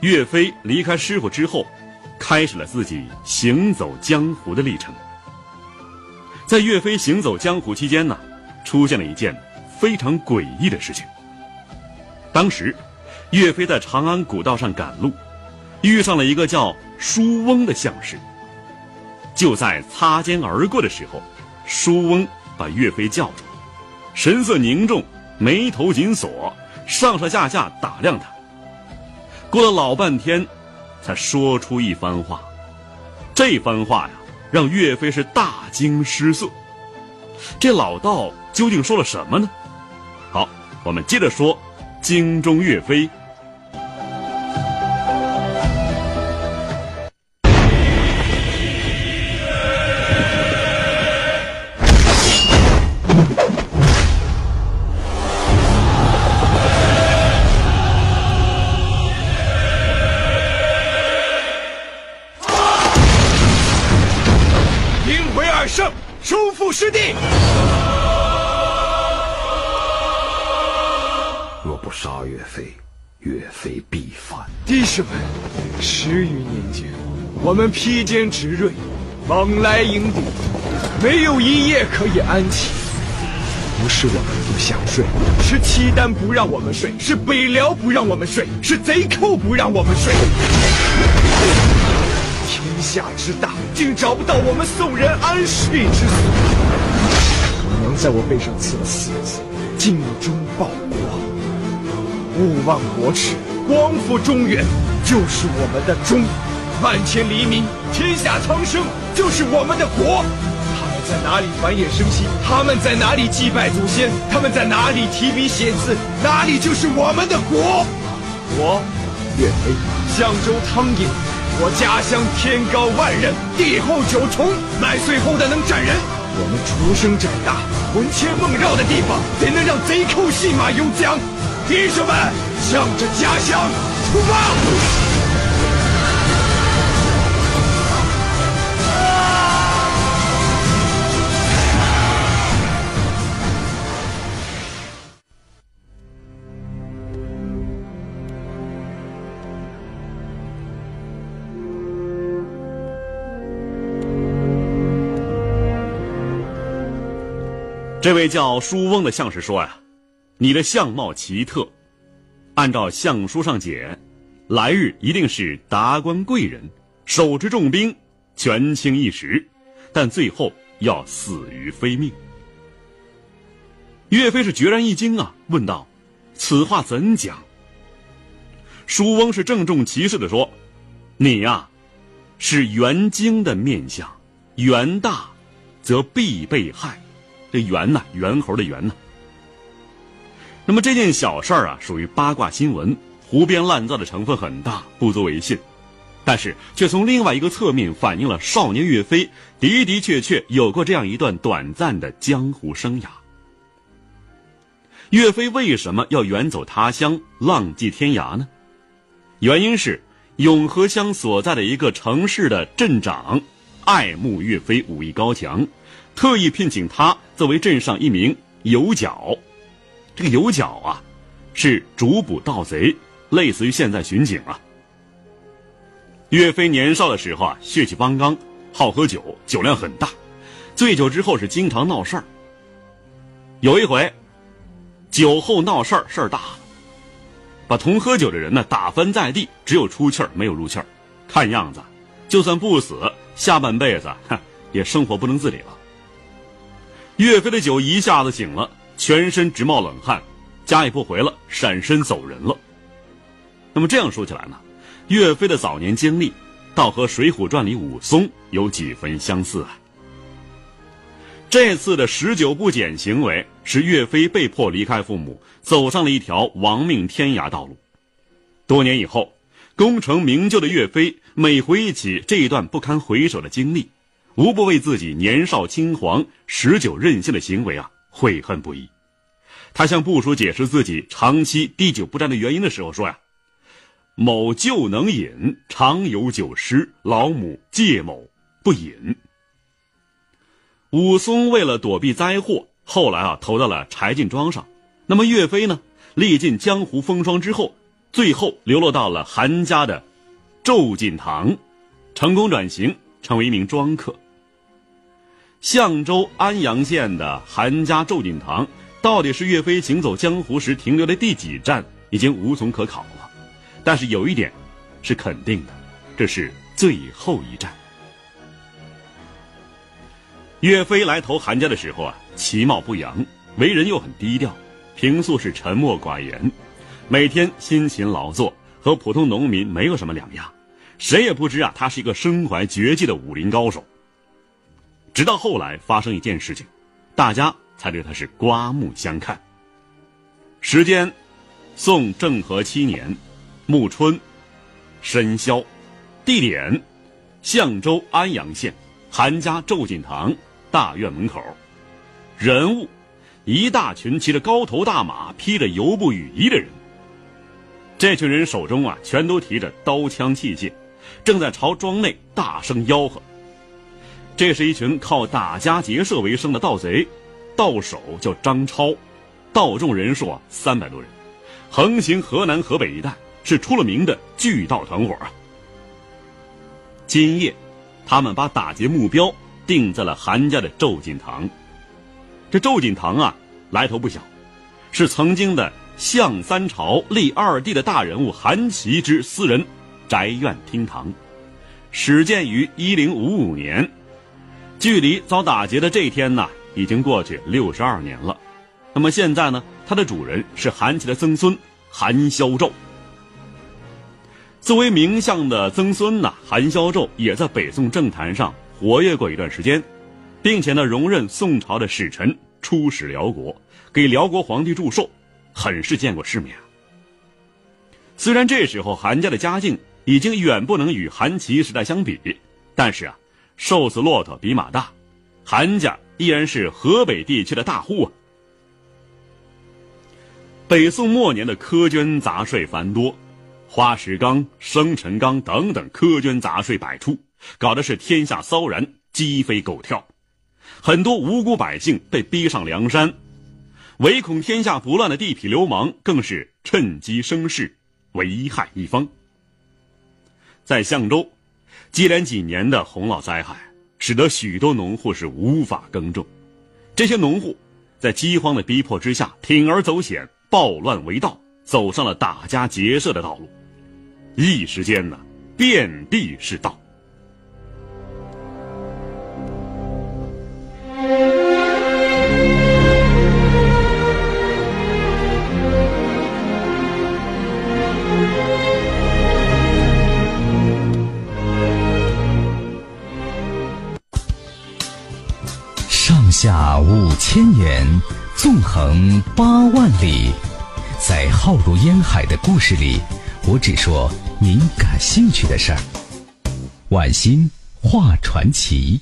岳飞离开师傅之后，开始了自己行走江湖的历程。在岳飞行走江湖期间呢，出现了一件非常诡异的事情。当时，岳飞在长安古道上赶路，遇上了一个叫舒翁的相士。就在擦肩而过的时候，舒翁把岳飞叫住，神色凝重，眉头紧锁，上上下下打量他。过了老半天，才说出一番话。这番话呀。让岳飞是大惊失色，这老道究竟说了什么呢？好，我们接着说京中岳飞。披坚执锐，往来营敌，没有一夜可以安寝。不是我们不想睡，是契丹不让我们睡，是北辽不让我们睡，是贼寇不让我们睡。天下之大，竟找不到我们宋人安睡之所。我娘在我背上刺了四个字：尽忠报国，勿忘国耻，光复中原。就是我们的忠，万千黎民，天下苍生，就是我们的国。他们在哪里繁衍生息？他们在哪里祭拜祖先？他们在哪里提笔写字？哪里就是我们的国。我，岳飞，相州汤饮，我家乡天高万仞，地厚九重，麦穗厚的能战人。我们出生长大，魂牵梦绕的地方，怎能让贼寇戏马游江？弟兄们，向着家乡！出发！这位叫舒翁的相士说呀：“你的相貌奇特。”按照相书上解，来日一定是达官贵人，手持重兵，权倾一时，但最后要死于非命。岳飞是决然一惊啊，问道：“此话怎讲？”舒翁是郑重其事的说：“你呀，是元精的面相，元大，则必被害。这元呐，猿猴的猿呐。”那么这件小事儿啊，属于八卦新闻，胡编乱造的成分很大，不足为信。但是却从另外一个侧面反映了少年岳飞的的确确有过这样一段短暂的江湖生涯。岳飞为什么要远走他乡，浪迹天涯呢？原因是永和乡所在的一个城市的镇长爱慕岳飞武艺高强，特意聘请他作为镇上一名游脚。这个游脚啊，是主捕盗贼，类似于现在巡警啊。岳飞年少的时候啊，血气方刚，好喝酒，酒量很大，醉酒之后是经常闹事儿。有一回，酒后闹事儿，事儿大了，把同喝酒的人呢打翻在地，只有出气儿没有入气儿，看样子，就算不死，下半辈子哼也生活不能自理了。岳飞的酒一下子醒了。全身直冒冷汗，家也不回了，闪身走人了。那么这样说起来呢，岳飞的早年经历，倒和《水浒传》里武松有几分相似啊。这次的十九不减行为，使岳飞被迫离开父母，走上了一条亡命天涯道路。多年以后，功成名就的岳飞，每回忆起这一段不堪回首的经历，无不为自己年少轻狂、十九任性的行为啊。悔恨不已，他向部属解释自己长期滴酒不沾的原因的时候说呀：“某就能饮，常有酒师，老母戒某不饮。”武松为了躲避灾祸，后来啊投到了柴进庄上。那么岳飞呢？历尽江湖风霜之后，最后流落到了韩家的周锦堂，成功转型成为一名庄客。象州安阳县的韩家咒锦堂，到底是岳飞行走江湖时停留的第几站，已经无从可考了。但是有一点是肯定的，这是最后一站。岳飞来投韩家的时候啊，其貌不扬，为人又很低调，平素是沉默寡言，每天辛勤劳作，和普通农民没有什么两样，谁也不知啊，他是一个身怀绝技的武林高手。直到后来发生一件事情，大家才对他是刮目相看。时间，宋政和七年，暮春，深宵，地点，相州安阳县韩家周锦堂。大院门口，人物，一大群骑着高头大马、披着油布雨衣的人。这群人手中啊，全都提着刀枪器械，正在朝庄内大声吆喝。这是一群靠打家劫舍为生的盗贼，盗手叫张超，盗众人数啊三百多人，横行河南河北一带，是出了名的巨盗团伙啊。今夜，他们把打劫目标。定在了韩家的周锦堂。这周锦堂啊，来头不小，是曾经的相三朝立二帝的大人物韩琦之私人宅院厅堂，始建于一零五五年，距离遭打劫的这一天呢，已经过去六十二年了。那么现在呢，它的主人是韩琦的曾孙韩肖胄。作为名相的曾孙呐，韩肖胄也在北宋政坛上。活跃过一段时间，并且呢，荣任宋朝的使臣，出使辽国，给辽国皇帝祝寿，很是见过世面。虽然这时候韩家的家境已经远不能与韩琦时代相比，但是啊，瘦死骆驼比马大，韩家依然是河北地区的大户啊。北宋末年的苛捐杂税繁多，花石纲、生辰纲等等苛捐杂税百出。搞的是天下骚然，鸡飞狗跳，很多无辜百姓被逼上梁山，唯恐天下不乱的地痞流氓更是趁机生事，危害一方。在相州，接连几年的洪涝灾害，使得许多农户是无法耕种，这些农户在饥荒的逼迫之下，铤而走险，暴乱为道，走上了打家劫舍的道路，一时间呢，遍地是盗。故事里，我只说您感兴趣的事儿。晚星画传奇。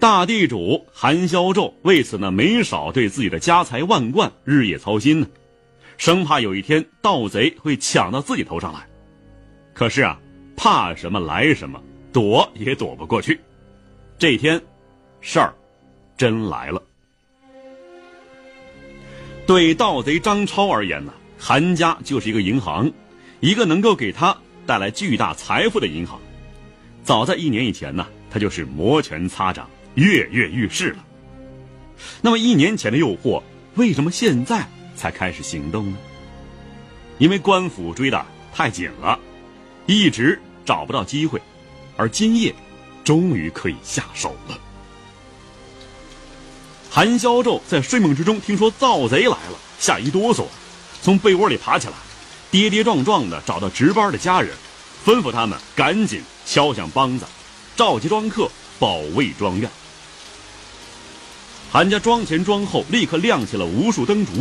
大地主韩萧胄为此呢，没少对自己的家财万贯日夜操心呢，生怕有一天盗贼会抢到自己头上来。可是啊，怕什么来什么，躲也躲不过去。这天，事儿真来了。对盗贼张超而言呢，韩家就是一个银行，一个能够给他带来巨大财富的银行。早在一年以前呢，他就是摩拳擦掌。跃跃欲试了。那么一年前的诱惑，为什么现在才开始行动呢？因为官府追的太紧了，一直找不到机会，而今夜，终于可以下手了。韩萧胄在睡梦之中听说盗贼来了，吓一哆嗦，从被窝里爬起来，跌跌撞撞的找到值班的家人，吩咐他们赶紧敲响梆子，召集庄客保卫庄院。韩家庄前庄后立刻亮起了无数灯烛，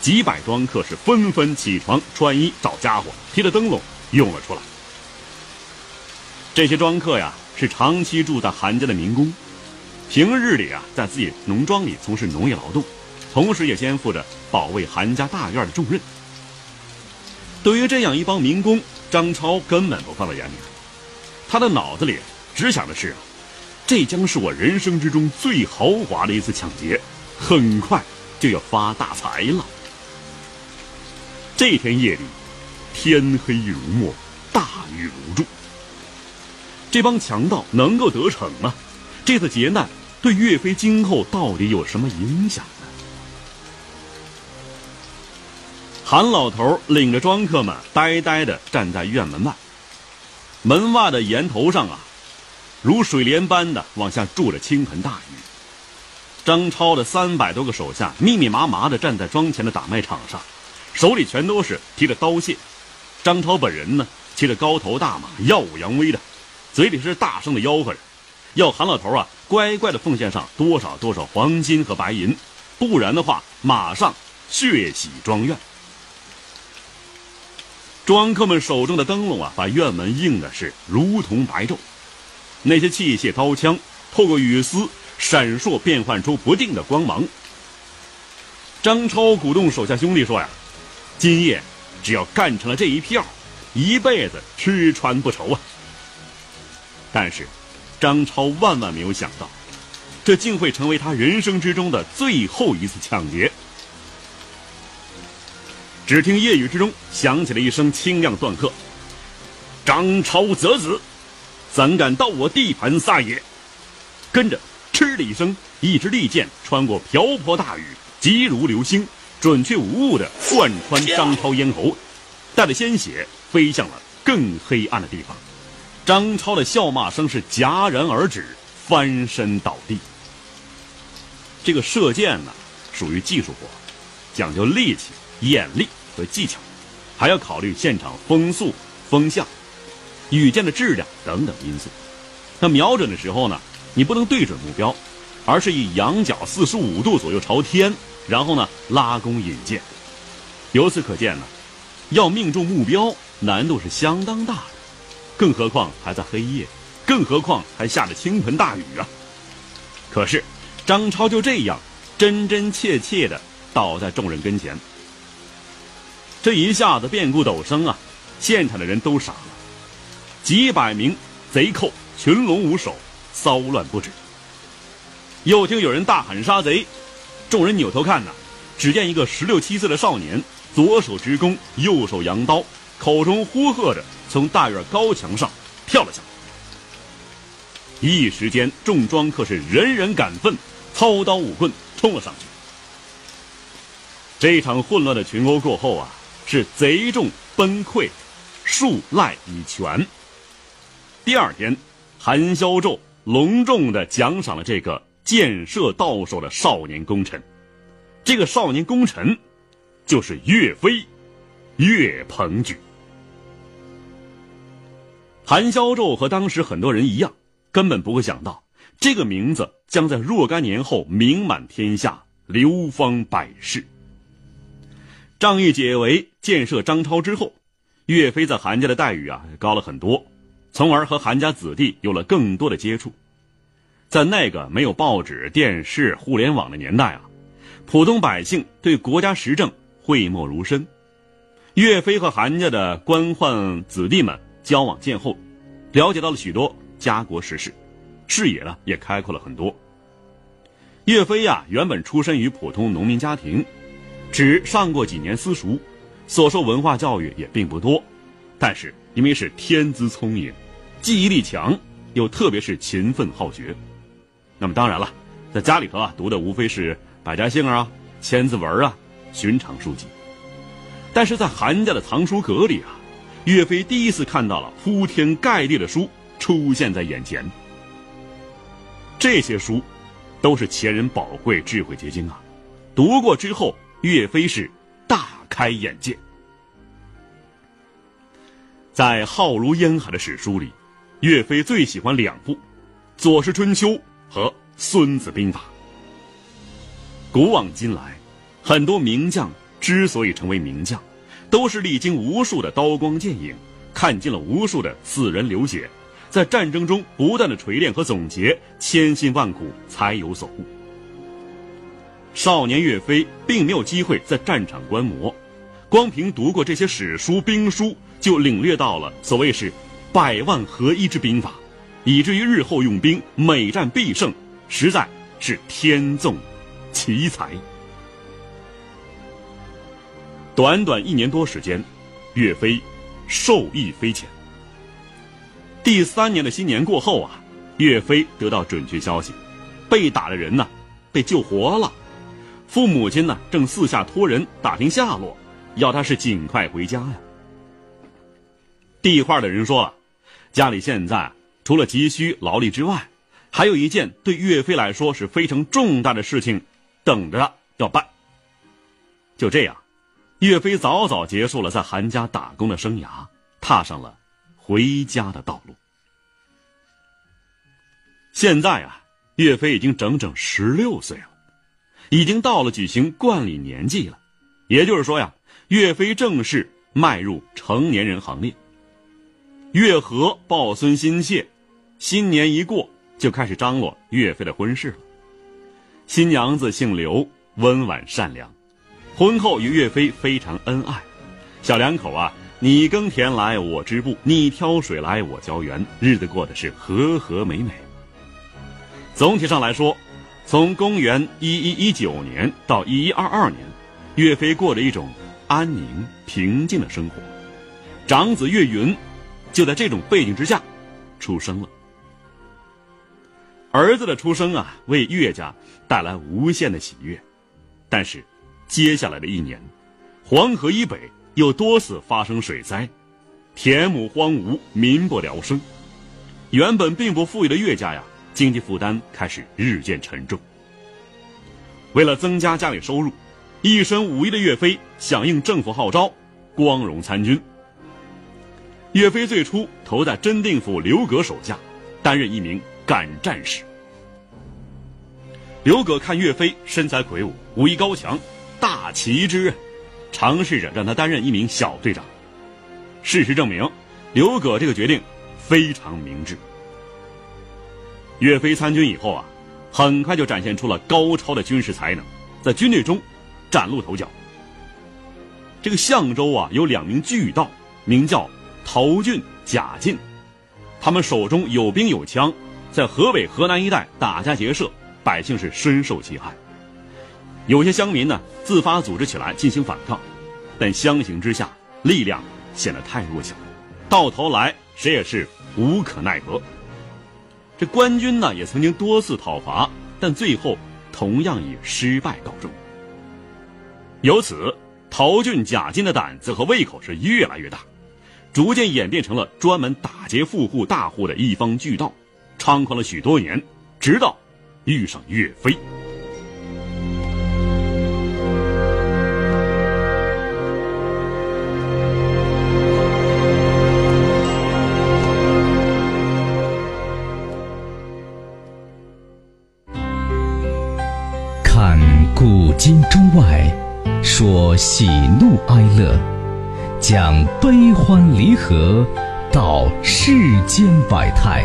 几百庄客是纷纷起床穿衣找家伙，提着灯笼用了出来。这些庄客呀是长期住在韩家的民工，平日里啊在自己农庄里从事农业劳动，同时也肩负着保卫韩家大院的重任。对于这样一帮民工，张超根本不放在眼里。他的脑子里只想的是，这将是我人生之中最豪华的一次抢劫，很快就要发大财了。这天夜里，天黑如墨，大雨如注。这帮强盗能够得逞吗？这次劫难对岳飞今后到底有什么影响呢？韩老头领着庄客们呆呆地站在院门外，门外的檐头上啊，如水帘般的往下注着倾盆大雨。张超的三百多个手下密密麻麻地站在庄前的打麦场上，手里全都是提着刀械。张超本人呢，骑着高头大马，耀武扬威的。嘴里是大声的吆喝着，要韩老头啊乖乖的奉献上多少多少黄金和白银，不然的话马上血洗庄院。庄客们手中的灯笼啊，把院门映的是如同白昼，那些器械刀枪透过雨丝闪烁，变换出不定的光芒。张超鼓动手下兄弟说呀：“今夜只要干成了这一票，一辈子吃穿不愁啊！”但是，张超万万没有想到，这竟会成为他人生之中的最后一次抢劫。只听夜雨之中响起了一声清亮断喝：“张超则子，怎敢到我地盘撒野？”跟着，嗤的一声，一支利箭穿过瓢泼大雨，急如流星，准确无误的贯穿张超咽喉，带着鲜血飞向了更黑暗的地方。张超的笑骂声是戛然而止，翻身倒地。这个射箭呢，属于技术活，讲究力气、眼力和技巧，还要考虑现场风速、风向、羽箭的质量等等因素。那瞄准的时候呢，你不能对准目标，而是以仰角四十五度左右朝天，然后呢拉弓引箭。由此可见呢，要命中目标难度是相当大的。更何况还在黑夜，更何况还下着倾盆大雨啊！可是，张超就这样真真切切的倒在众人跟前。这一下子变故陡生啊！现场的人都傻了，几百名贼寇群龙无首，骚乱不止。又听有人大喊杀贼，众人扭头看呐，只见一个十六七岁的少年，左手执弓，右手扬刀，口中呼喝着。从大院高墙上跳了下来，一时间众庄客是人人感奋，操刀舞棍冲了上去。这场混乱的群殴过后啊，是贼众崩溃，数赖以全。第二天，韩萧胄隆重的奖赏了这个箭射到手的少年功臣。这个少年功臣，就是岳飞，岳鹏举。韩萧胄和当时很多人一样，根本不会想到这个名字将在若干年后名满天下，流芳百世。仗义解围，建设张超之后，岳飞在韩家的待遇啊高了很多，从而和韩家子弟有了更多的接触。在那个没有报纸、电视、互联网的年代啊，普通百姓对国家时政讳莫如深。岳飞和韩家的官宦子弟们。交往渐厚，了解到了许多家国时事，视野呢也开阔了很多。岳飞呀，原本出身于普通农民家庭，只上过几年私塾，所受文化教育也并不多。但是因为是天资聪颖，记忆力强，又特别是勤奋好学，那么当然了，在家里头啊读的无非是百家姓啊、千字文啊、寻常书籍，但是在韩家的藏书阁里啊。岳飞第一次看到了铺天盖地的书出现在眼前，这些书都是前人宝贵智慧结晶啊！读过之后，岳飞是大开眼界。在浩如烟海的史书里，岳飞最喜欢两部《左氏春秋》和《孙子兵法》。古往今来，很多名将之所以成为名将。都是历经无数的刀光剑影，看尽了无数的死人流血，在战争中不断的锤炼和总结，千辛万苦才有所悟。少年岳飞并没有机会在战场观摩，光凭读过这些史书兵书，就领略到了所谓是百万合一之兵法，以至于日后用兵每战必胜，实在是天纵奇才。短短一年多时间，岳飞受益匪浅。第三年的新年过后啊，岳飞得到准确消息，被打的人呢被救活了，父母亲呢正四下托人打听下落，要他是尽快回家呀。地块的人说了，家里现在除了急需劳力之外，还有一件对岳飞来说是非常重大的事情等着要办。就这样，岳飞早早结束了在韩家打工的生涯，踏上了回家的道路。现在啊，岳飞已经整整十六岁了，已经到了举行冠礼年纪了。也就是说呀，岳飞正式迈入成年人行列。岳和抱孙心切，新年一过就开始张罗岳飞的婚事了。新娘子姓刘，温婉善良，婚后与岳飞非常恩爱。小两口啊，你耕田来我织布，你挑水来我浇园，日子过得是和和美美。总体上来说，从公元一一一九年到一一二二年，岳飞过着一种安宁平静的生活。长子岳云，就在这种背景之下出生了。儿子的出生啊，为岳家带来无限的喜悦。但是，接下来的一年，黄河以北又多次发生水灾，田亩荒芜，民不聊生。原本并不富裕的岳家呀。经济负担开始日渐沉重。为了增加家里收入，一身武艺的岳飞响应政府号召，光荣参军。岳飞最初投在真定府刘格手下，担任一名敢战士。刘葛看岳飞身材魁梧，武艺高强，大奇之人，尝试着让他担任一名小队长。事实证明，刘葛这个决定非常明智。岳飞参军以后啊，很快就展现出了高超的军事才能，在军队中崭露头角。这个相州啊，有两名巨盗，名叫陶俊、贾进，他们手中有兵有枪，在河北、河南一带打家劫舍，百姓是深受其害。有些乡民呢，自发组织起来进行反抗，但相形之下，力量显得太弱小，到头来谁也是无可奈何。这官军呢也曾经多次讨伐，但最后同样以失败告终。由此，陶俊、贾进的胆子和胃口是越来越大，逐渐演变成了专门打劫富户大户的一方巨盗，猖狂了许多年，直到遇上岳飞。看古今中外，说喜怒哀乐，讲悲欢离合，道世间百态，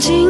欢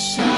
shine.